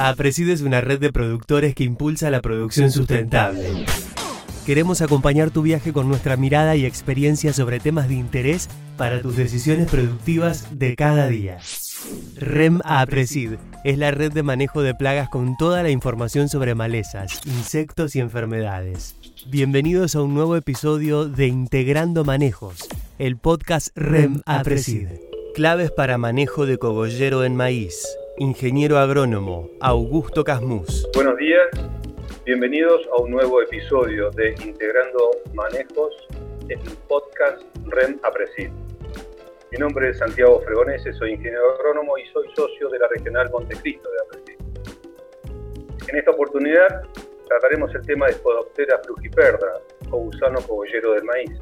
APRESID es una red de productores que impulsa la producción sustentable. Queremos acompañar tu viaje con nuestra mirada y experiencia sobre temas de interés para tus decisiones productivas de cada día. REM APRESID es la red de manejo de plagas con toda la información sobre malezas, insectos y enfermedades. Bienvenidos a un nuevo episodio de Integrando Manejos, el podcast REM APRESID. Claves para manejo de cogollero en maíz. Ingeniero agrónomo Augusto Casmus. Buenos días, bienvenidos a un nuevo episodio de Integrando Manejos en el podcast REM APRESID. Mi nombre es Santiago Fregonese, soy ingeniero agrónomo y soy socio de la Regional Montecristo de APRESID. En esta oportunidad trataremos el tema de Spodoptera frugiperda o gusano cogollero del maíz.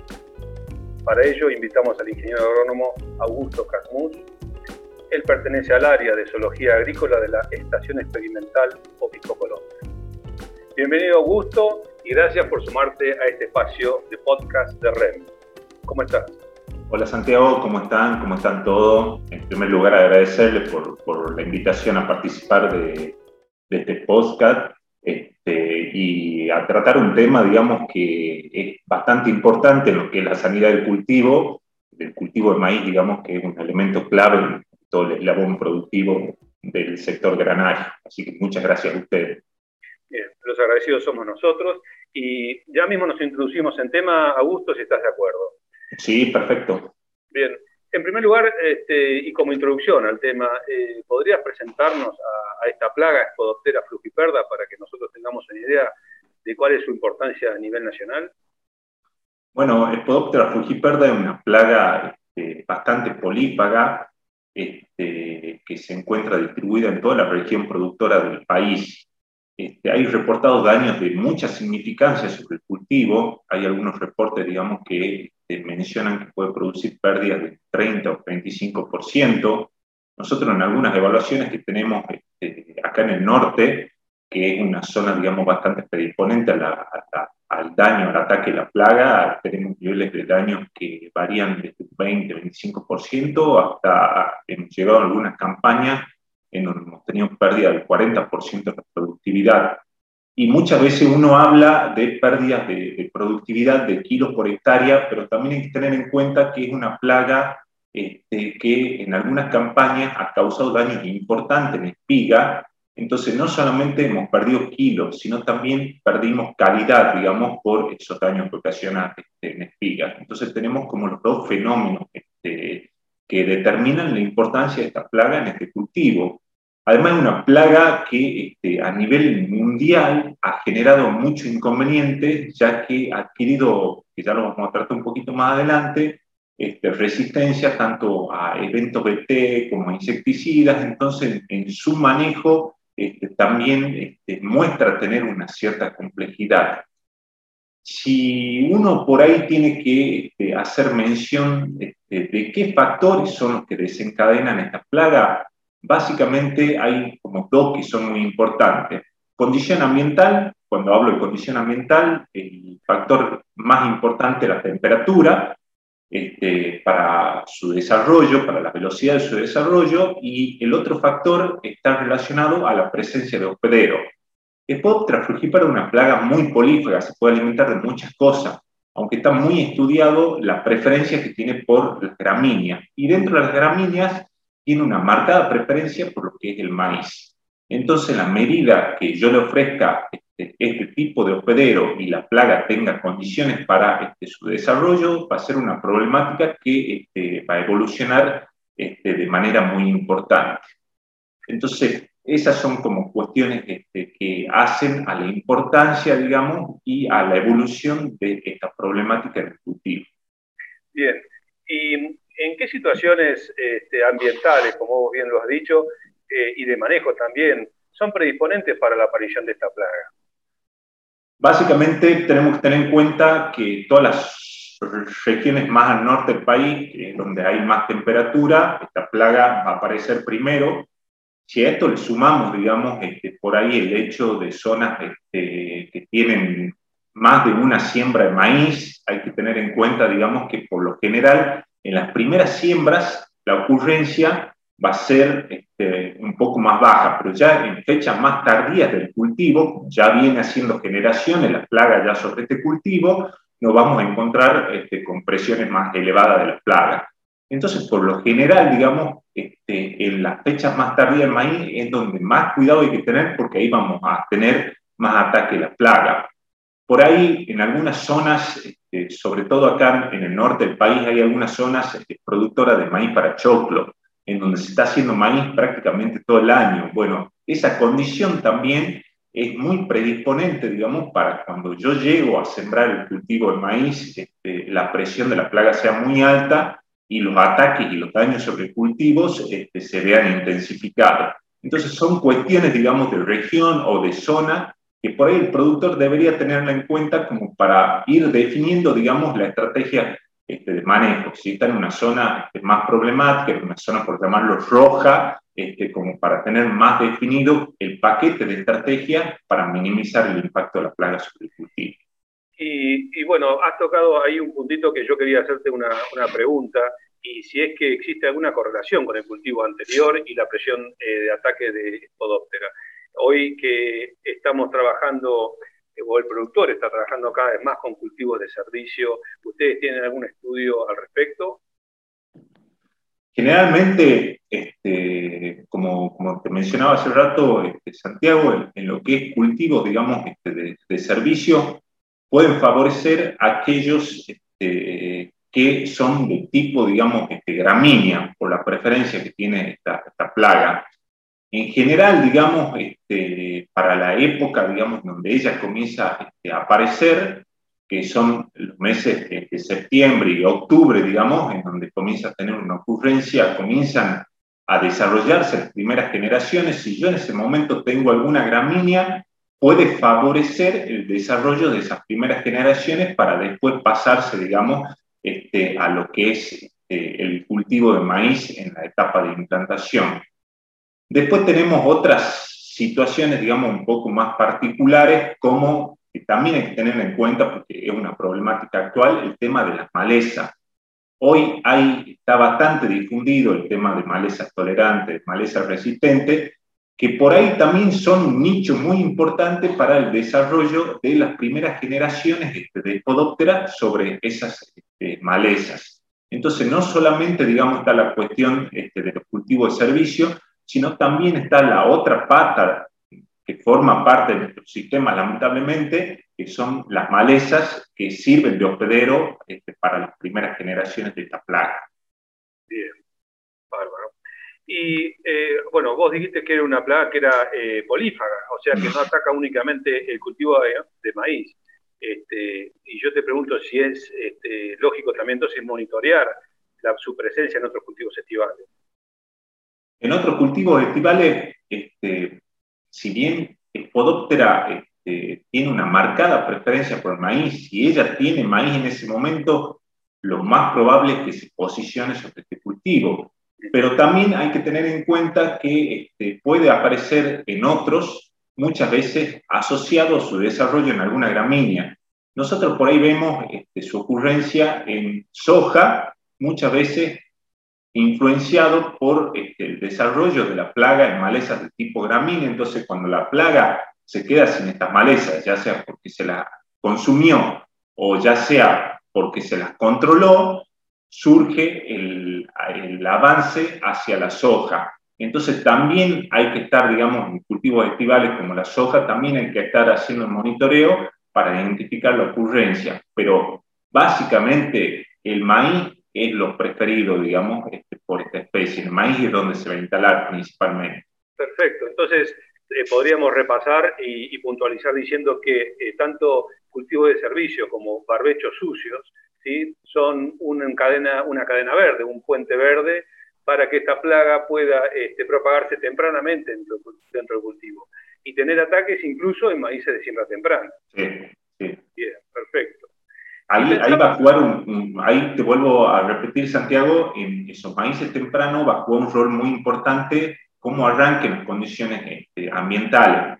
Para ello invitamos al ingeniero agrónomo Augusto Casmus, él pertenece al área de zoología agrícola de la Estación Experimental Opico Colombia. Bienvenido Augusto y gracias por sumarte a este espacio de podcast de REM. ¿Cómo estás? Hola Santiago, ¿cómo están? ¿Cómo están todos? En primer lugar agradecerles por, por la invitación a participar de, de este podcast este, y a tratar un tema, digamos, que es bastante importante en lo que es la sanidad del cultivo, del cultivo de maíz, digamos, que es un elemento clave todo el eslabón productivo del sector granario. Así que muchas gracias a ustedes. Bien, los agradecidos somos nosotros y ya mismo nos introducimos en tema, Augusto, si estás de acuerdo. Sí, perfecto. Bien, en primer lugar, este, y como introducción al tema, eh, ¿podrías presentarnos a, esta plaga Spodoptera frugiperda para que nosotros tengamos una idea de cuál es su importancia a nivel nacional? Bueno, Spodoptera frugiperda es una plaga este, bastante polípaga, este, que se encuentra distribuida en toda la región productora del país. Este, hay reportados daños de mucha significancia sobre el cultivo. Hay algunos reportes, digamos, que este, mencionan que puede producir pérdidas de 30 o 35%. Nosotros en algunas evaluaciones que tenemos acá en el norte, que es una zona, digamos, bastante predisponente a la, al daño, al ataque de la plaga, tenemos niveles de daño que varían desde 20, 25% hasta hemos llegado a algunas campañas en donde hemos tenido pérdida del 40% de productividad. Y muchas veces uno habla de pérdidas de, productividad de kilos por hectárea, pero también hay que tener en cuenta que es una plaga este, que en algunas campañas ha causado daños importantes en espiga, entonces, no solamente hemos perdido kilos, sino también perdimos calidad, digamos, por esos daños que ocasiona este, en espigas. Entonces, tenemos como los dos fenómenos este, que determinan la importancia de esta plaga en este cultivo. Además, es una plaga que este, a nivel mundial ha generado mucho inconveniente, ya que ha adquirido, que ya lo vamos a tratar un poquito más adelante, este, resistencia tanto a eventos BT como a insecticidas, entonces en su manejo este, también este, muestra tener una cierta complejidad. Si uno por ahí tiene que este, hacer mención de qué factores son los que desencadenan esta plaga, básicamente hay como dos que son muy importantes. Condición ambiental, cuando hablo de condición ambiental, el factor más importante es la temperatura, este, para su desarrollo, para la velocidad de su desarrollo, y el otro factor está relacionado a la presencia de hospedero. Spodoptera frugipara es una plaga muy polífaga, se puede alimentar de muchas cosas, aunque está muy estudiado la preferencia que tiene por las gramíneas. Y dentro de las gramíneas tiene una marcada preferencia por lo que es el maíz. Entonces, la medida que yo le ofrezca este, tipo de hospedero y la plaga tenga condiciones para este, su desarrollo, va a ser una problemática que este, va a evolucionar este, de manera muy importante. Entonces, esas son como cuestiones que hacen a la importancia, digamos, y a la evolución de esta problemática del cultivo. Bien, ¿y en qué situaciones ambientales, como vos bien lo has dicho, eh, y de manejo también, son predisponentes para la aparición de esta plaga? Básicamente tenemos que tener en cuenta que todas las regiones más al norte del país, donde hay más temperatura, esta plaga va a aparecer primero. Si a esto le sumamos, digamos, este, por ahí el hecho de zonas este, que tienen más de una siembra de maíz, hay que tener en cuenta, digamos, que por lo general en las primeras siembras la ocurrencia va a ser este, un poco más baja, pero ya en fechas más tardías del cultivo, ya viene haciendo generaciones la plaga ya sobre este cultivo, nos vamos a encontrar este, con presiones más elevadas de las plagas. Entonces, por lo general, digamos, este, en las fechas más tardías del maíz es donde más cuidado hay que tener porque ahí vamos a tener más ataque de la plaga. Por ahí, en algunas zonas, este, sobre todo acá en el norte del país, hay algunas zonas este, productoras de maíz para choclo, en donde se está haciendo maíz prácticamente todo el año. Bueno, esa condición también es muy predisponente, digamos, para cuando yo llego a sembrar el cultivo de maíz, este, la presión de la plaga sea muy alta y los ataques y los daños sobre cultivos este, se vean intensificados. Entonces son cuestiones, digamos, de región o de zona que por ahí el productor debería tenerla en cuenta como para ir definiendo, digamos, la estrategia este, de manejo. Si está en una zona este, más problemática, en una zona, por llamarlo, roja, este, como para tener más definido el paquete de estrategia para minimizar el impacto de la plaga sobre el cultivo. Y, bueno, has tocado ahí un puntito que yo quería hacerte una, una, pregunta, y si es que existe alguna correlación con el cultivo anterior y la presión eh, de ataque de Podóptera. Hoy que estamos trabajando, o el productor está trabajando cada vez más con cultivos de servicio, ¿ustedes tienen algún estudio al respecto? Generalmente, este, como, te mencionaba hace rato, este, Santiago, en, lo que es cultivo, digamos, este, de, servicio, pueden favorecer a aquellos que son de tipo, digamos, gramínea, por la preferencia que tiene esta plaga. En general, digamos, este, para la época, digamos, donde ella comienza este, a aparecer, que son los meses de septiembre y octubre, digamos, en donde comienza a tener una ocurrencia, comienzan a desarrollarse las primeras generaciones, si yo en ese momento tengo alguna gramínea, puede favorecer el desarrollo de esas primeras generaciones para después pasarse, digamos, este, a lo que es el cultivo de maíz en la etapa de implantación. Después tenemos otras situaciones, digamos, un poco más particulares, como también hay que tener en cuenta, porque es una problemática actual, el tema de las malezas. Hoy está bastante difundido el tema de malezas tolerantes, malezas resistentes, que por ahí también son un nicho muy importante para el desarrollo de las primeras generaciones de podóptera sobre esas este, malezas. Entonces, no solamente, digamos, está la cuestión este, de los cultivos de servicio, sino también está la otra pata que forma parte de nuestro sistema, lamentablemente, que son las malezas que sirven de hospedero este, para las primeras generaciones de esta plaga. Bien, bárbaro. Y eh, bueno, vos dijiste que era una plaga que era eh, polífaga, o sea que no ataca únicamente el cultivo de, maíz. Este, y yo te pregunto si es este, lógico también entonces monitorear la, su presencia en otros cultivos estivales. En otros cultivos estivales, este, si bien Spodoptera este, tiene una marcada preferencia por el maíz, si ella tiene maíz en ese momento, lo más probable es que se posicione sobre este cultivo. Pero también hay que tener en cuenta que este, puede aparecer en otros, muchas veces asociado a su desarrollo en alguna gramínea. Nosotros por ahí vemos este, su ocurrencia en soja, muchas veces influenciado por este, el desarrollo de la plaga en malezas de tipo gramínea. Entonces, cuando la plaga se queda sin estas malezas, ya sea porque se las consumió o ya sea porque se las controló, surge el, el avance hacia la soja. Entonces también hay que estar, digamos, en cultivos estivales como la soja, también hay que estar haciendo el monitoreo para identificar la ocurrencia. Pero básicamente el maíz es lo preferido, digamos, este, por esta especie. El maíz es donde se va a instalar principalmente. Perfecto. Entonces, eh, podríamos repasar y, puntualizar diciendo que eh, tanto cultivo de servicio como barbechos sucios ¿sí? son una cadena, una cadena verde, un puente verde para que esta plaga pueda este, propagarse tempranamente dentro, dentro, del cultivo y tener ataques incluso en maíces de siembra temprana. Sí, sí. Bien, perfecto. Ahí, ahí, va a jugar un, ahí te vuelvo a repetir, Santiago, en esos maíces tempranos va a jugar un rol muy importante cómo arranquen las condiciones este, ambientales.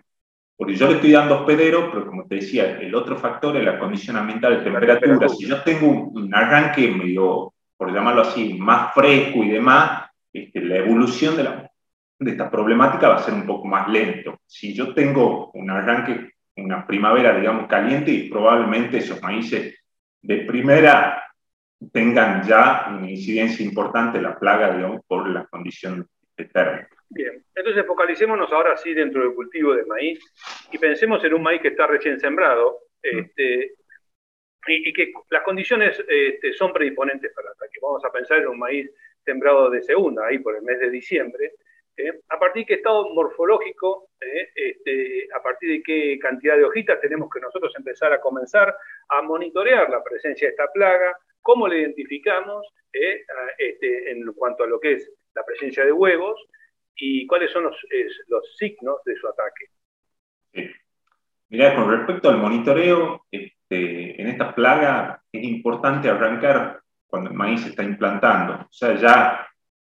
Porque yo le estoy dando hospedero, pero como te decía, el otro factor es la condición ambiental de temperatura. Si yo tengo un, arranque medio, por llamarlo así, más fresco y demás, este, la evolución de la, de esta problemática va a ser un poco más lento. Si yo tengo un arranque, una primavera, digamos, caliente, y probablemente esos maíces de primera tengan ya una incidencia importante la plaga, digamos, por la condición térmica. Bien, entonces focalicémonos ahora sí dentro del cultivo de maíz y pensemos en un maíz que está recién sembrado este, y, que las condiciones este, son predisponentes para el ataque. Vamos a pensar en un maíz sembrado de segunda, ahí por el mes de diciembre, ¿eh? a partir de qué estado morfológico, ¿eh? este, a partir de qué cantidad de hojitas tenemos que nosotros empezar a comenzar a monitorear la presencia de esta plaga, cómo la identificamos ¿eh? este, en cuanto a lo que es la presencia de huevos y cuáles son los, signos de su ataque. Mira, con respecto al monitoreo, este, en esta plaga es importante arrancar cuando el maíz se está implantando. O sea, ya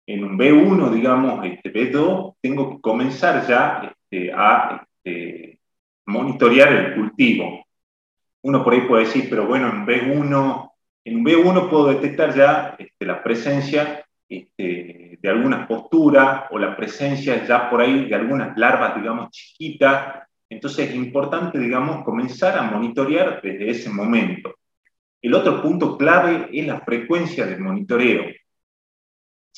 en un B1, digamos, este, B2, tengo que comenzar ya este, a este, monitorear el cultivo. Uno por ahí puede decir, pero bueno, en B1, en un B1 puedo detectar ya este, la presencia este, de algunas posturas o la presencia ya por ahí de algunas larvas, digamos, chiquitas. Entonces es importante, digamos, comenzar a monitorear desde ese momento. El otro punto clave es la frecuencia del monitoreo.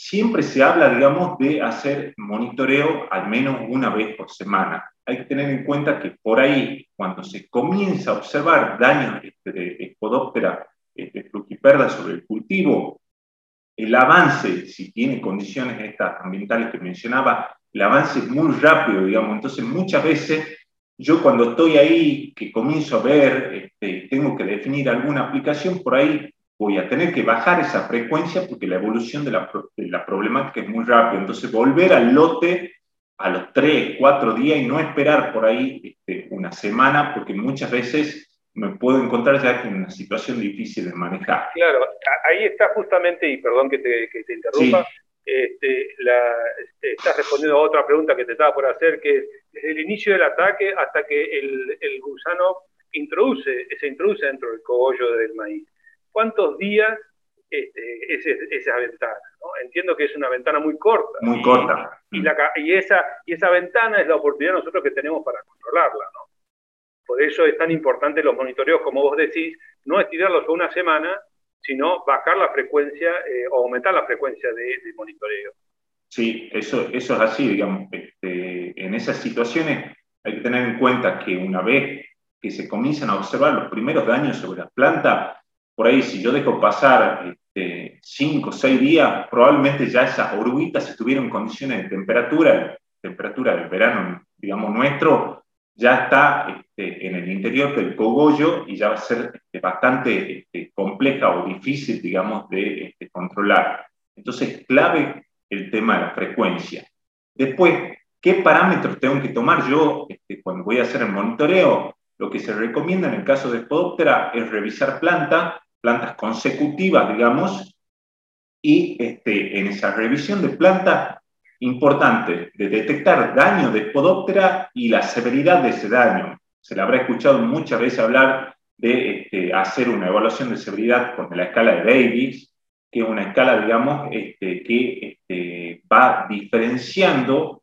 Siempre se habla, digamos, de hacer monitoreo al menos una vez por semana. Hay que tener en cuenta que por ahí, cuando se comienza a observar daños este, de Spodoptera este, frugiperda sobre el cultivo, el avance, si tiene condiciones estas ambientales que mencionaba, el avance es muy rápido, digamos. Entonces, muchas veces yo cuando estoy ahí, que comienzo a ver, este, tengo que definir alguna aplicación, por ahí voy a tener que bajar esa frecuencia porque la evolución de la, la problemática es muy rápida. Entonces, volver al lote a los tres, cuatro días y no esperar por ahí este, una semana, porque muchas veces me puedo encontrar ya en una situación difícil de manejar. Claro, ahí está justamente, y perdón que te, que te interrumpa, este, la, este, estás respondiendo a otra pregunta que te estaba por hacer, que es desde el inicio del ataque hasta que el, el gusano introduce, se introduce dentro del cogollo del maíz. ¿Cuántos días este, es esa ventana? Entiendo que es una ventana muy corta. Muy corta. Y, la, y, esa, y esa ventana es la oportunidad nosotros que tenemos para controlarla. ¿no? Por eso es tan importante los monitoreos, como vos decís, no estirarlos a una semana, sino bajar la frecuencia eh, o aumentar la frecuencia de, monitoreo. Sí, eso, eso es así, digamos. Este, en esas situaciones hay que tener en cuenta que una vez que se comienzan a observar los primeros daños sobre las plantas, por ahí si yo dejo pasar este, cinco o seis días, probablemente ya esas oruguitas, si tuvieron condiciones de temperatura, temperatura del verano, digamos, nuestro, ya está este, en el interior del cogollo y ya va a ser este, bastante este, compleja o difícil, digamos, de controlar. Entonces, clave el tema de la frecuencia. Después, ¿qué parámetros tengo que tomar yo cuando voy a hacer el monitoreo? Lo que se recomienda en el caso de Spodoptera es revisar plantas, plantas consecutivas, digamos, y en esa revisión de plantas importante de detectar daño de Spodoptera y la severidad de ese daño. Se le habrá escuchado muchas veces hablar de este, hacer una evaluación de severidad con la escala de Davis, que es una escala, digamos, este, que este, va diferenciando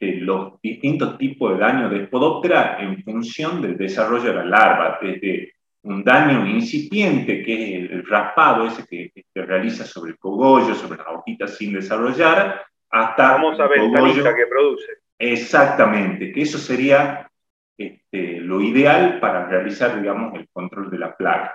los distintos tipos de daño de Spodoptera en función del desarrollo de la larva, desde un daño incipiente, que es el raspado ese que, se realiza sobre el cogollo, sobre las hojitas sin desarrollar, hasta... La famosa ventanita que produce. Exactamente, que eso sería este, lo ideal para realizar, digamos, el control de la plaga.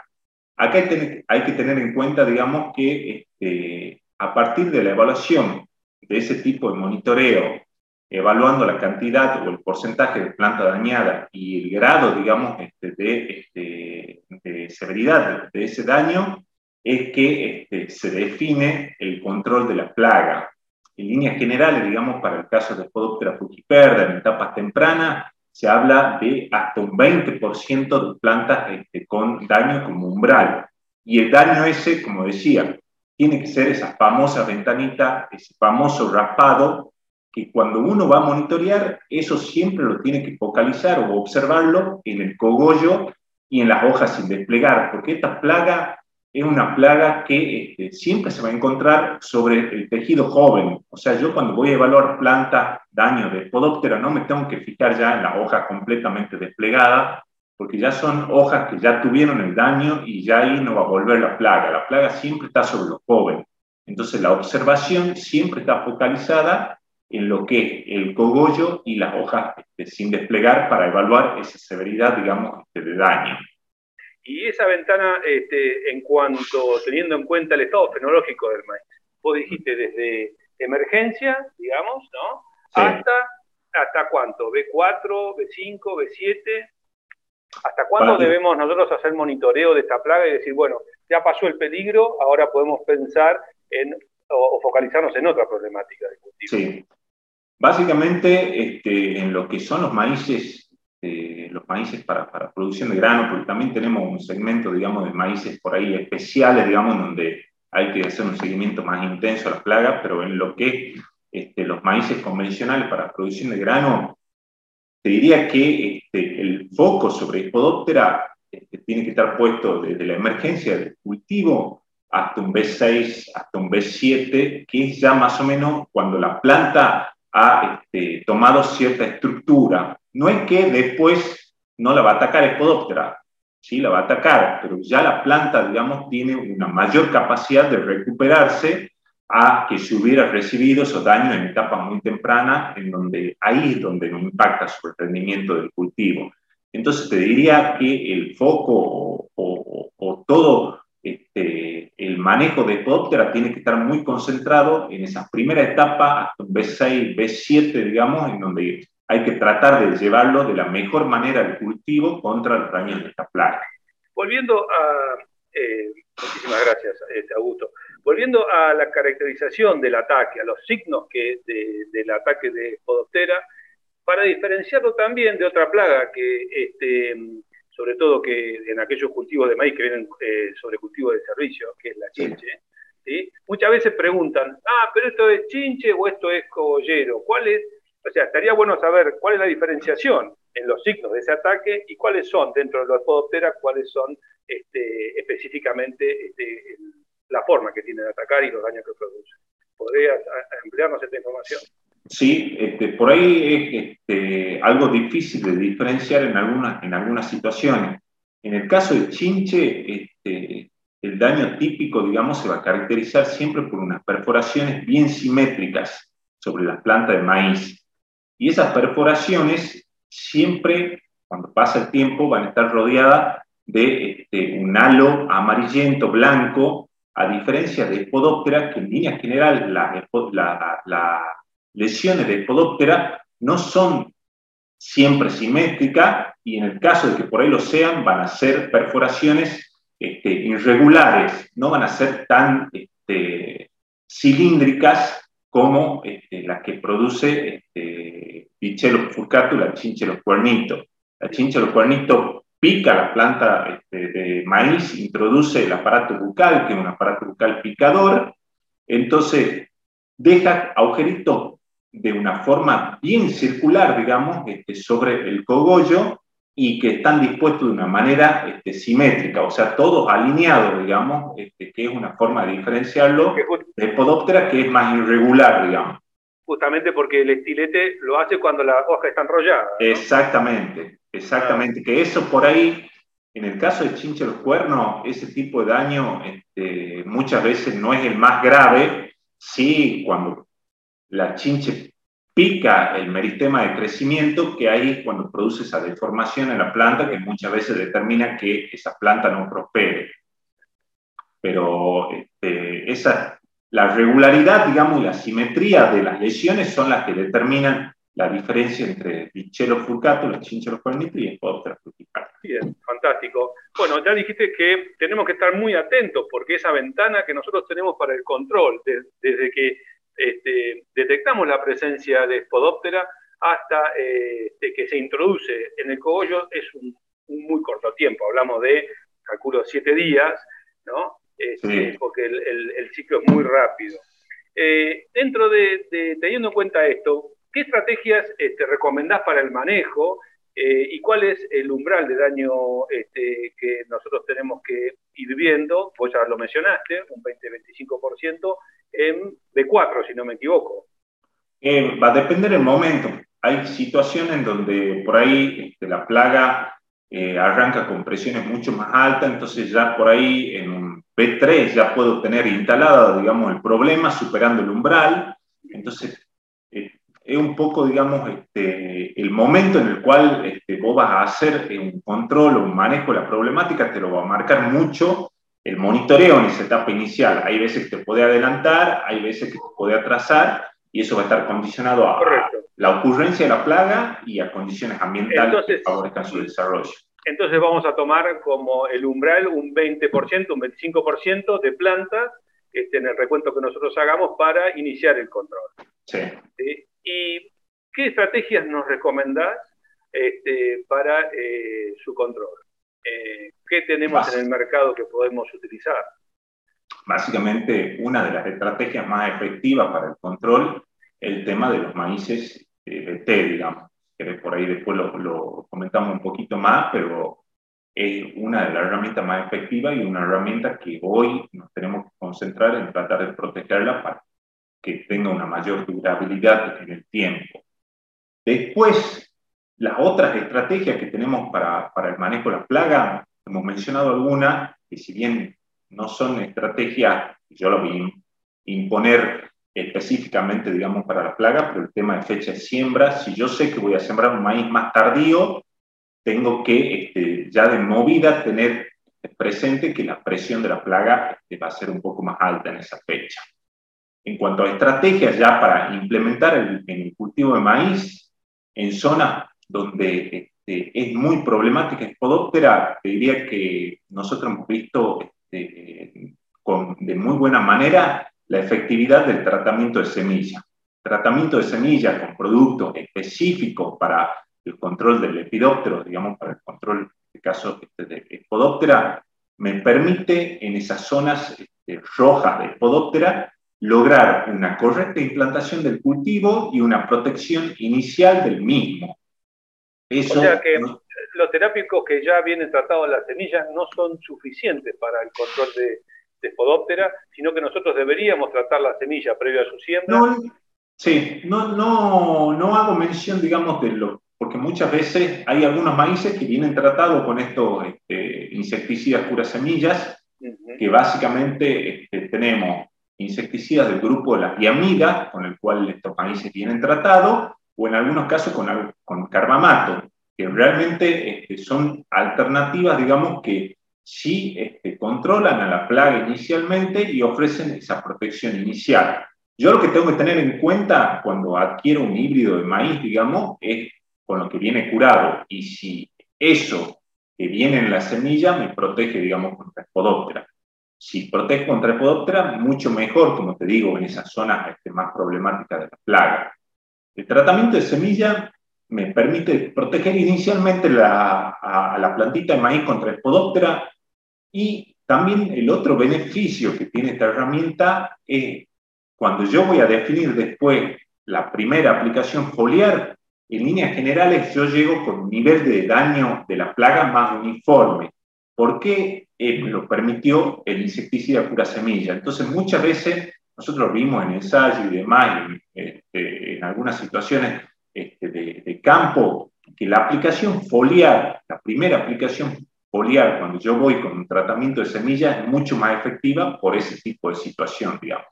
Acá hay, que tener en cuenta, digamos, que este, a partir de la evaluación de ese tipo de monitoreo, evaluando la cantidad o el porcentaje de planta dañada y el grado, digamos, este, de, de, severidad de ese daño, es que se define el control de la plaga en líneas generales, digamos, para el caso de Podoptera fujiperda en etapas tempranas, se habla de hasta un 20% de plantas este, con daño como umbral. Y el daño ese, como decía, tiene que ser esa famosa ventanita, ese famoso raspado, que cuando uno va a monitorear, eso siempre lo tiene que focalizar o observarlo en el cogollo y en las hojas sin desplegar, porque esta plaga es una plaga que este, siempre se va a encontrar sobre el tejido joven. O sea, yo cuando voy a evaluar plantas, daño de podóptera, no me tengo que fijar ya en la hoja completamente desplegada, porque ya son hojas que ya tuvieron el daño y ya ahí no va a volver la plaga. La plaga siempre está sobre los jóvenes. Entonces la observación siempre está focalizada en lo que es el cogollo y las hojas este, sin desplegar para evaluar esa severidad, digamos, este, de daño. Y esa ventana, este, en cuanto, teniendo en cuenta el estado fenológico del maíz, vos dijiste desde emergencia, digamos, ¿no? Hasta, ¿hasta cuánto? ¿B4, B5, B7? ¿Hasta cuándo debemos nosotros hacer monitoreo de esta plaga y decir, bueno, ya pasó el peligro, ahora podemos pensar en, o, focalizarnos en otra problemática de cultivo? Sí. Básicamente, este, en lo que son los maíces eh, los maíces para, para, producción de grano, porque también tenemos un segmento, digamos, de maíces por ahí especiales, digamos, donde hay que hacer un seguimiento más intenso a las plagas, pero en lo que este, los maíces convencionales para producción de grano, te diría que este, el foco sobre Spodoptera este, tiene que estar puesto desde la emergencia del cultivo hasta un B6, hasta un B7, que es ya más o menos cuando la planta ha este, tomado cierta estructura. No es que después no la va a atacar Spodoptera, sí la va a atacar, pero ya la planta, digamos, tiene una mayor capacidad de recuperarse a que se hubiera recibido esos daños en etapas muy tempranas, en donde ahí es donde no impacta el rendimiento del cultivo. Entonces te diría que el foco o todo este, el manejo de Epidóptera tiene que estar muy concentrado en esa primera etapa, hasta un B6, B7, digamos, en donde hay que tratar de llevarlo de la mejor manera al cultivo contra el daños de esta plaga. Volviendo a, eh, muchísimas gracias, este, Augusto. Volviendo a la caracterización del ataque, a los signos que del ataque de Podoptera, para diferenciarlo también de otra plaga que este, sobre todo que en aquellos cultivos de maíz que vienen eh, sobre cultivos de servicio, que es la chinche, ¿sí? muchas veces preguntan, ah, pero esto es chinche o esto es cogollero. ¿Cuál es? O sea, estaría bueno saber cuál es la diferenciación en los signos de ese ataque y cuáles son dentro de los podopteras, cuáles son este, específicamente este, la forma que tiene de atacar y los daños que produce. ¿Podrías emplearnos esta información? Sí, este, por ahí es este, algo difícil de diferenciar en algunas, en algunas situaciones. En el caso del chinche, este, el daño típico, digamos, se va a caracterizar siempre por unas perforaciones bien simétricas sobre las plantas de maíz. Y esas perforaciones siempre, cuando pasa el tiempo, van a estar rodeadas de un halo amarillento, blanco, a diferencia de Spodoptera, que en línea general la, la lesiones de podóptera no son siempre simétricas y en el caso de que por ahí lo sean, van a ser perforaciones este, irregulares, no van a ser tan este, cilíndricas como este, las que produce este, Pichelo furcato la chinche los cuernitos. La chinche los cuernitos pica la planta de maíz, introduce el aparato bucal, que es un aparato bucal picador, entonces deja agujeritos de una forma bien circular, digamos, este, sobre el cogollo y que están dispuestos de una manera este, simétrica, o sea, todos alineados, digamos, este, que es una forma de diferenciarlo de Podóptera que es más irregular, digamos. Justamente porque el estilete lo hace cuando la hoja está enrollada. Exactamente, exactamente, que eso por ahí, en el caso de chinche los cuernos, ese tipo de daño muchas veces no es el más grave, sí, cuando la chinche pica el meristema de crecimiento, que ahí cuando produce esa deformación en la planta, que muchas veces determina que esa planta no prospere. Pero este, esa, la regularidad, digamos, y la simetría de las lesiones son las que determinan la diferencia entre Bichero furcato, la chinchero y Spodoptera fruticaria. Bien, fantástico. Bueno, ya dijiste que tenemos que estar muy atentos porque esa ventana que nosotros tenemos para el control, desde que este, detectamos la presencia de Spodoptera hasta este, que se introduce en el cogollo es un, muy corto tiempo, hablamos de, calculo, siete días, ¿no? Este, porque el, ciclo es muy rápido. Eh, dentro de, teniendo en cuenta esto, ¿qué estrategias recomendás para el manejo Eh, ¿Y cuál es el umbral de daño este, que nosotros tenemos que ir viendo? Vos ya lo mencionaste, un 20-25% en B4, si no me equivoco. Eh, va a depender el momento. Hay situaciones en donde por ahí este, la plaga eh, arranca con presiones mucho más altas, entonces ya por ahí en un B3 ya puedo tener instalado, digamos, el problema superando el umbral. Entonces, es un poco, digamos, este, el momento en el cual este, vos vas a hacer un control o un manejo de la problemática, te lo va a marcar mucho el monitoreo en esa etapa inicial. Hay veces que te puede adelantar, hay veces que te puede atrasar, y eso va a estar condicionado a la ocurrencia de la plaga y a condiciones ambientales que favorezcan su desarrollo. Entonces vamos a tomar como el umbral un 20%, un 25% de plantas este, en el recuento que nosotros hagamos para iniciar el control. Sí. ¿Y qué estrategias nos recomendás este, para eh, su control? Eh, ¿Qué tenemos en el mercado que podemos utilizar? Básicamente, una de las estrategias más efectivas para el control el tema de los maíces BT, digamos. Que por ahí después lo, comentamos un poquito más, pero es una de las herramientas más efectivas y una herramienta que hoy nos tenemos que concentrar en tratar de protegerla para que tenga una mayor durabilidad en el tiempo. Después, las otras estrategias que tenemos para, para el manejo de la plaga, hemos mencionado algunas, que si bien no son estrategias yo lo voy imponer específicamente, digamos, para la plaga, pero el tema de fecha de siembra, si yo sé que voy a sembrar un maíz más tardío, tengo que este, ya de movida tener presente que la presión de la plaga este, va a ser un poco más alta en esa fecha. En cuanto a estrategias ya para implementar el, cultivo de maíz en zonas donde este, es muy problemática Spodóptera, te diría que nosotros hemos visto este, de muy buena manera la efectividad del tratamiento de semilla. Tratamiento de semilla con productos específicos para el control del lepidóptero, digamos, para el control, en este caso, este, de Spodóptera, me permite en esas zonas este, rojas de Spodóptera lograr una correcta implantación del cultivo y una protección inicial del mismo. Eso, o sea que los terápicos que ya vienen tratados las semillas no son suficientes para el control de, de Spodóptera, sino que nosotros deberíamos tratar la semilla previa a su siembra. No, sí, no, no, no hago mención, digamos, de lo, porque muchas veces hay algunos maíces que vienen tratados con estos este, insecticidas puras semillas, que básicamente este, tenemos insecticidas del grupo de las diamidas, con el cual estos maíces vienen tratados, o en algunos casos con, con carbamato, que realmente este, son alternativas, digamos, que sí este, controlan a la plaga inicialmente y ofrecen esa protección inicial. Yo lo que tengo que tener en cuenta cuando adquiero un híbrido de maíz, digamos, es con lo que viene curado. Y si eso que viene en la semilla me protege, digamos, contra Spodóptera. Si protege contra Spodóptera, mucho mejor, como te digo, en esas zonas este, más problemáticas de la plaga. El tratamiento de semilla me permite proteger inicialmente la, a, la plantita de maíz contra Spodóptera y también el otro beneficio que tiene esta herramienta es cuando yo voy a definir después la primera aplicación foliar, en líneas generales yo llego con un nivel de daño de la plaga más uniforme. ¿Por qué eh, lo permitió el insecticida pura semilla? Entonces muchas veces nosotros vimos en ensayo y demás, este, en algunas situaciones este, de, de, campo, que la aplicación foliar, la primera aplicación foliar, cuando yo voy con un tratamiento de semillas, es mucho más efectiva por ese tipo de situación, digamos.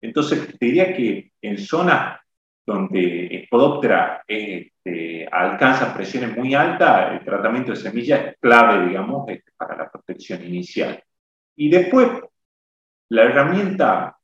Entonces, te diría que en zonas donde Spodoptera este, alcanza presiones muy altas, el tratamiento de semillas es clave, digamos, este, para la protección inicial. Y después, la herramienta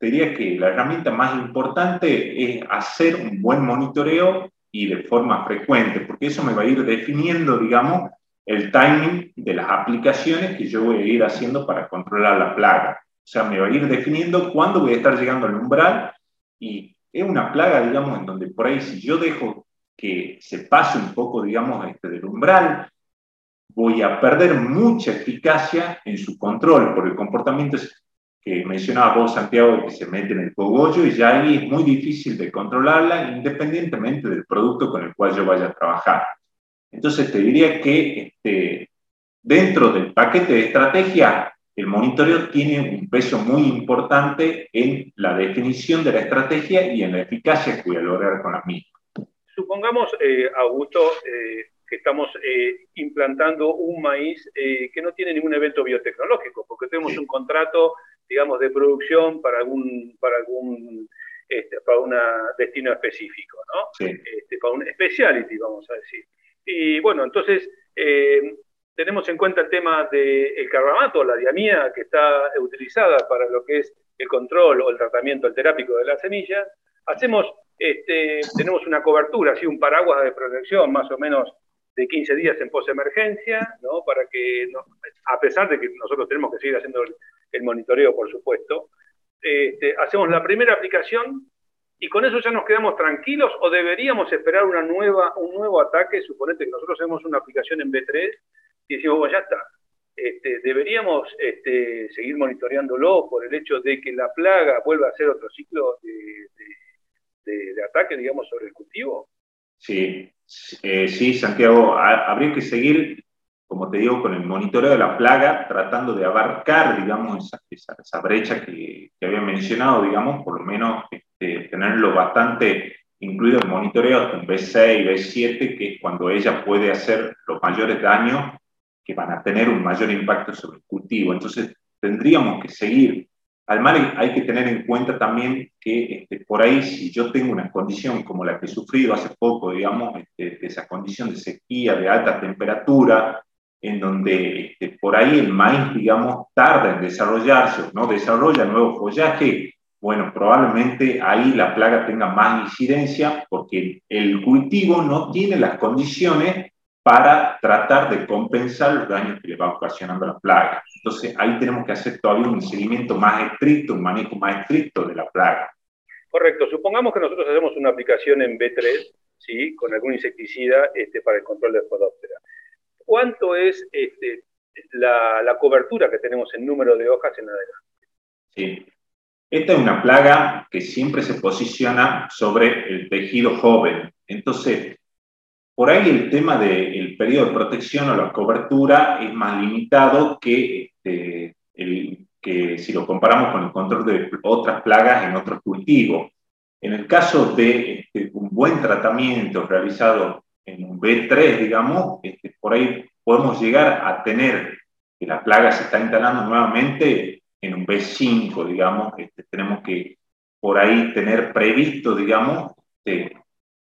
diría que la herramienta más importante es hacer un buen monitoreo y de forma frecuente, porque eso me va a ir definiendo, digamos, el timing de las aplicaciones que yo voy a ir haciendo para controlar la plaga. O sea, me va a ir definiendo cuándo voy a estar llegando al umbral y es una plaga, digamos, en donde por ahí si yo dejo que se pase un poco, digamos, este del umbral, voy a perder mucha eficacia en su control, por el comportamiento que mencionaba vos, Santiago, que se mete en el cogollo y ya ahí es muy difícil de controlarla independientemente del producto con el cual yo vaya a trabajar. Entonces te diría que este, dentro del paquete de estrategia, el monitoreo tiene un peso muy importante en la definición de la estrategia y en la eficacia que voy a lograr con la misma. Supongamos, eh, Augusto, eh, que estamos eh, implantando un maíz que no tiene ningún evento biotecnológico, porque tenemos un contrato, digamos, de producción para algún, para algún este, para un destino específico, ¿no? Este, para un speciality, vamos a decir. Y bueno, entonces tenemos en cuenta el tema del carbamato, la diamina, que está utilizada para lo que es el control o el tratamiento, el terápico de la semilla. Hacemos, este, tenemos una cobertura, así un paraguas de protección más o menos de 15 días en posemergencia, ¿no? Para que, a pesar de que nosotros tenemos que seguir haciendo el, monitoreo, por supuesto, este, hacemos la primera aplicación y con eso ya nos quedamos tranquilos o deberíamos esperar una nueva, un nuevo ataque, suponete que nosotros hacemos una aplicación en B3 y decimos, bueno, ya está. Este, deberíamos este, seguir monitoreándolo por el hecho de que la plaga vuelva a hacer otro ciclo de, ataque, digamos, sobre el cultivo. Sí, eh, sí, Santiago, habría que seguir, como te digo, con el monitoreo de la plaga, tratando de abarcar, digamos, esa, brecha que, que, había mencionado, digamos, por lo menos este, tenerlo bastante incluido el monitoreo en B6, B7, que es cuando ella puede hacer los mayores daños que van a tener un mayor impacto sobre el cultivo. Entonces, tendríamos que seguir. Además, hay que tener en cuenta también que este, por ahí, si yo tengo una condición como la que he sufrido hace poco, digamos, este, esa condición de sequía, de alta temperatura, en donde este, por ahí el maíz, digamos, tarda en desarrollarse, no desarrolla nuevo follaje, bueno, probablemente ahí la plaga tenga más incidencia porque el cultivo no tiene las condiciones para tratar de compensar los daños que le va ocasionando la plaga. Entonces ahí tenemos que hacer todavía un seguimiento más estricto, un manejo más estricto de la plaga. Correcto. Supongamos que nosotros hacemos una aplicación en B3, ¿sí? con algún insecticida este, para el control de Spodoptera. ¿Cuánto es este, la, la, cobertura que tenemos en número de hojas en adelante? Sí. Esta es una plaga que siempre se posiciona sobre el tejido joven. Entonces, por ahí el tema del periodo de protección o la cobertura es más limitado que, este, el, que si lo comparamos con el control de otras plagas en otros cultivos. En el caso de este, un buen tratamiento realizado en un B3, digamos, este, por ahí podemos llegar a tener que la plaga se está instalando nuevamente en un B5, digamos, tenemos que por ahí tener previsto, digamos,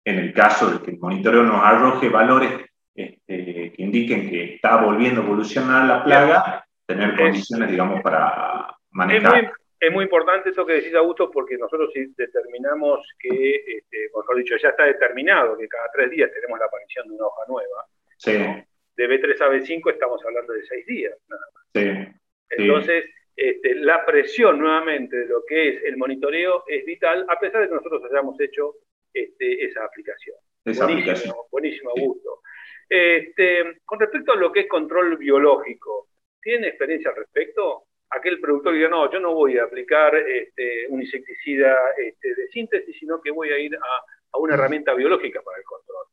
en el caso de que el monitoreo nos arroje valores este, que indiquen que está volviendo a evolucionar la plaga, tener condiciones, digamos, para manejar. Es muy, importante eso que decís, Augusto, porque nosotros si determinamos que, este, mejor dicho, ya está determinado que cada tres días tenemos la aparición de una hoja nueva. Sí. De B3 a B5 estamos hablando de seis días, nada más. Sí. Entonces, este, la presión nuevamente de lo que es el monitoreo es vital, a pesar de que nosotros hayamos hecho este, esa aplicación. buenísimo, buenísimo gusto. Este, con respecto a lo que es control biológico, ¿tiene experiencia al respecto? Aquel productor diga, no, yo no voy a aplicar este, un insecticida este, de síntesis, sino que voy a ir a, una herramienta biológica para el control.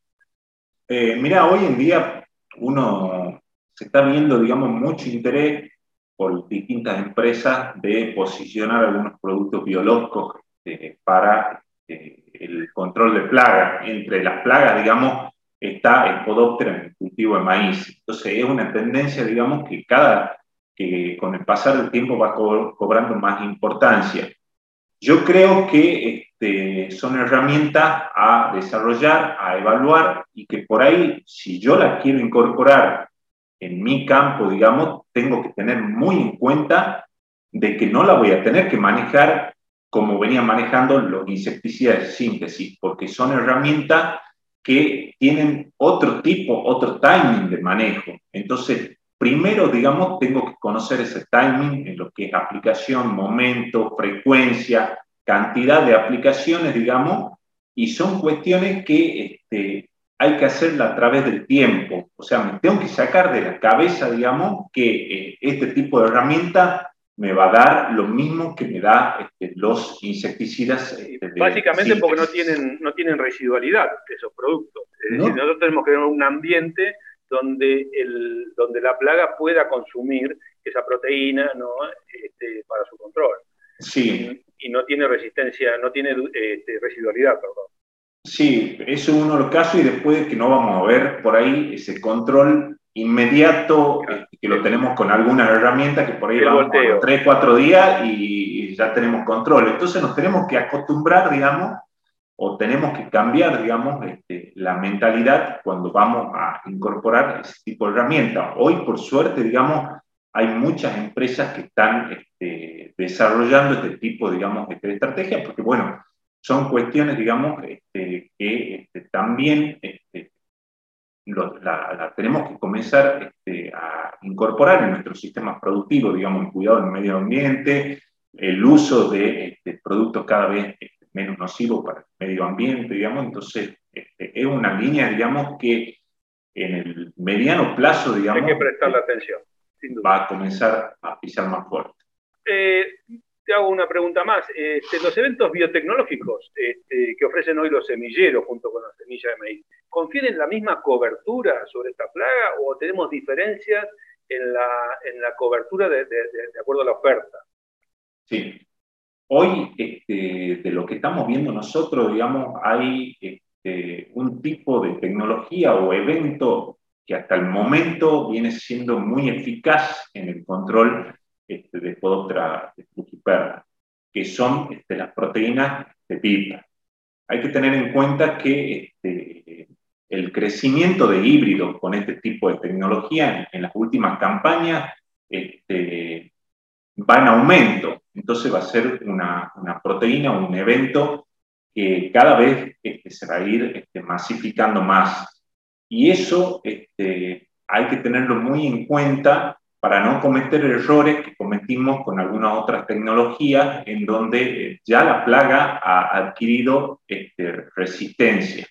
Eh, mira, hoy en día uno se está viendo, digamos, mucho interés por distintas empresas de posicionar algunos productos biológicos eh, para eh, el control de plagas. Entre las plagas, digamos, está el podóptera en el cultivo de maíz. Entonces es una tendencia, digamos, que cada, que con el pasar del tiempo va cobrando más importancia. Yo creo que este, son herramientas a desarrollar, a evaluar y que por ahí, si yo las quiero incorporar en mi campo, digamos, tengo que tener muy en cuenta de que no la voy a tener que manejar como venían manejando los insecticidas de síntesis, porque son herramientas que tienen otro tipo, otro timing de manejo. Entonces, primero, digamos, tengo que conocer ese timing en lo que es aplicación, momento, frecuencia, cantidad de aplicaciones, digamos, y son cuestiones que este, hay que hacerla a través del tiempo. O sea, me tengo que sacar de la cabeza, digamos, que eh, este tipo de herramienta me va a dar lo mismo que me da este, los insecticidas. Este, Básicamente porque no tienen, no tienen residualidad esos productos. Es decir, nosotros tenemos que tener un ambiente donde, el, donde la plaga pueda consumir esa proteína ¿no? Este, para su control. Sí. Y, no tiene resistencia, no tiene este, residualidad, perdón. Sí, eso es uno de los casos y después que no vamos a ver por ahí ese control inmediato este, que lo tenemos con alguna herramienta que por ahí vamos a 3, 4 días y, ya tenemos control. Entonces nos tenemos que acostumbrar, digamos, o tenemos que cambiar, digamos, este, la mentalidad cuando vamos a incorporar ese tipo de herramienta. Hoy, por suerte, digamos, hay muchas empresas que están este, desarrollando este tipo, digamos, de estrategias, porque, bueno, son cuestiones, digamos, este, que este, también este, la, tenemos que comenzar a incorporar en nuestros sistemas productivos, digamos, el cuidado del medio ambiente, el uso de productos cada vez menos nocivos para el medio ambiente, digamos, entonces es una línea, digamos, que en el mediano plazo, digamos... Hay que prestarle atención, Va a comenzar a pisar más fuerte. Eh, te hago una pregunta más. Este, los eventos biotecnológicos este, que ofrecen hoy los semilleros junto con las semillas de maíz, ¿confieren la misma cobertura sobre esta plaga o tenemos diferencias en la, en la cobertura de, acuerdo a la oferta? Sí. Hoy, este, de lo que estamos viendo nosotros, digamos, hay un tipo de tecnología o evento que hasta el momento viene siendo muy eficaz en el control este, de Podoptera de Frugiperda, que son este, las proteínas de pipa. Hay que tener en cuenta que este, el crecimiento de híbridos con este tipo de tecnología en, las últimas campañas este, va en aumento. Entonces va a ser una, una proteína, un evento que cada vez este, se va a ir este, masificando más. Y eso este, hay que tenerlo muy en cuenta para no cometer errores que cometimos con algunas otras tecnologías en donde eh, ya la plaga ha adquirido este, resistencia.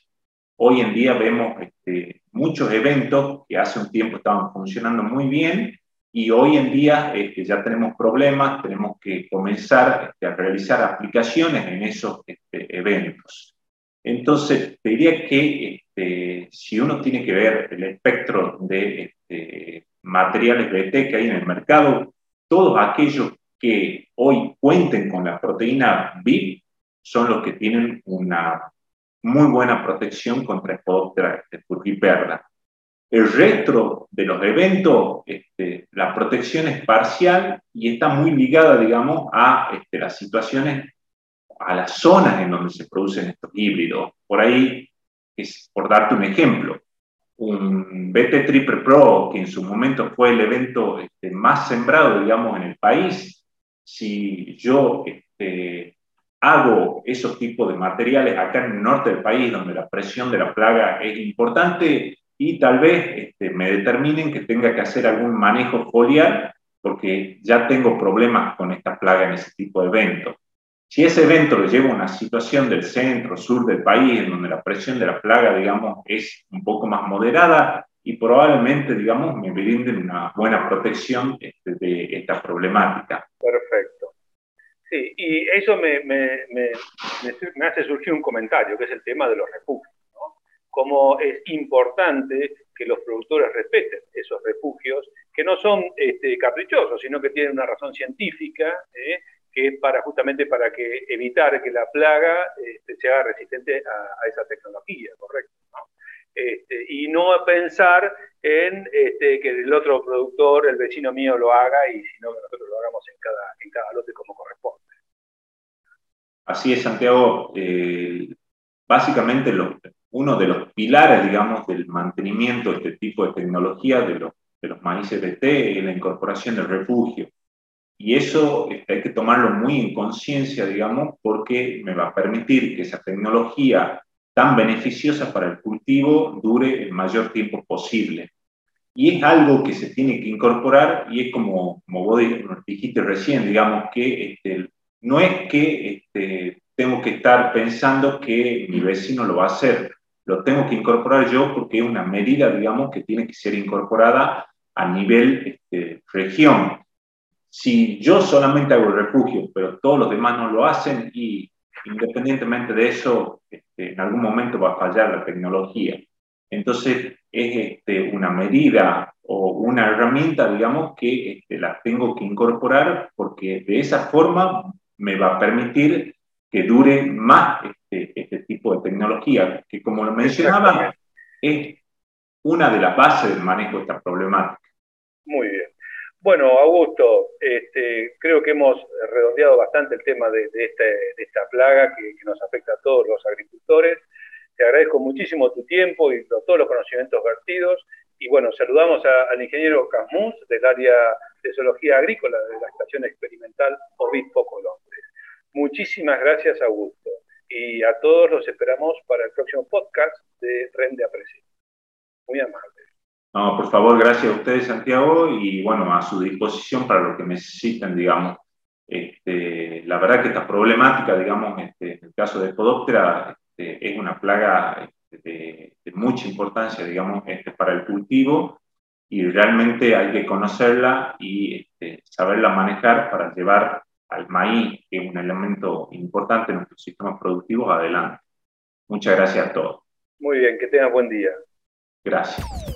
Hoy en día vemos este, muchos eventos que hace un tiempo estaban funcionando muy bien y hoy en día este, ya tenemos problemas, tenemos que comenzar a realizar aplicaciones en esos eventos. Entonces, te diría que si uno tiene que ver el espectro de materiales BT que hay en el mercado, todos aquellos que hoy cuenten con la proteína BIP son los que tienen una muy buena protección contra Spodoptera perla. El resto de los eventos, este, la protección es parcial y está muy ligada, digamos, a este, las situaciones, a las zonas en donde se producen estos híbridos. Por ahí, es por darte un ejemplo, un BT Triple Pro, que en su momento fue el evento este, más sembrado, digamos, en el país, si yo este, hago esos tipos de materiales acá en el norte del país, donde la presión de la plaga es importante, y tal vez este, me determinen que tenga que hacer algún manejo foliar, porque ya tengo problemas con esta plaga en ese tipo de eventos. Si ese evento lo lleva a una situación del centro, sur del país, en donde la presión de la plaga, digamos, es un poco más moderada y probablemente, digamos, me brinden una buena protección este, de esta problemática. Perfecto. Sí, y eso me, me, me, me, hace surgir un comentario, que es el tema de los refugios. ¿no? Cómo es importante que los productores respeten esos refugios, que no son este, caprichosos, sino que tienen una razón científica, ¿eh? Que es para justamente para que evitar que la plaga este, sea resistente a, esa tecnología, ¿correcto? Este, y no pensar en este, que el otro productor, el vecino mío, lo haga y sino que nosotros lo hagamos en cada, en cada lote como corresponde. Así es, Santiago. Eh, básicamente uno de los pilares, digamos, del mantenimiento de este tipo de tecnología de los, de los maíces BT es la incorporación del refugio. Y eso hay que tomarlo muy en conciencia, digamos, porque me va a permitir que esa tecnología tan beneficiosa para el cultivo dure el mayor tiempo posible. Y es algo que se tiene que incorporar y es como, como vos dijiste recién, digamos, que este, no es que este, tengo que estar pensando que mi vecino lo va a hacer, lo tengo que incorporar yo porque es una medida, digamos, que tiene que ser incorporada a nivel este, región. Si yo solamente hago el refugio, pero todos los demás no lo hacen, y independientemente de eso, este, en algún momento va a fallar la tecnología. Entonces, es este, una medida o una herramienta, digamos, que este, la tengo que incorporar porque de esa forma me va a permitir que dure más este, este tipo de tecnología, que como lo mencionaba, es una de las bases del manejo de esta problemática. Muy bien. Bueno, Augusto, este, creo que hemos redondeado bastante el tema de, esta plaga que, nos afecta a todos los agricultores. Te agradezco muchísimo tu tiempo y todos los conocimientos vertidos. Y bueno, saludamos al ingeniero Casmus del área de zoología agrícola de la Estación Experimental Obispo Colombres. Muchísimas gracias, Augusto. Y a todos los esperamos para el próximo podcast de Rende Aprecio. Muy amable. No, por favor, gracias a ustedes, Santiago, y bueno, a su disposición para lo que necesiten, digamos. Este, la verdad que esta problemática, digamos, este, en el caso de Podóptera, este, es una plaga de, mucha importancia, digamos, este, para el cultivo y realmente hay que conocerla y este, saberla manejar para llevar al maíz, que es un elemento importante en nuestros sistemas productivos, adelante. Muchas gracias a todos. Muy bien, que tengan buen día. Gracias.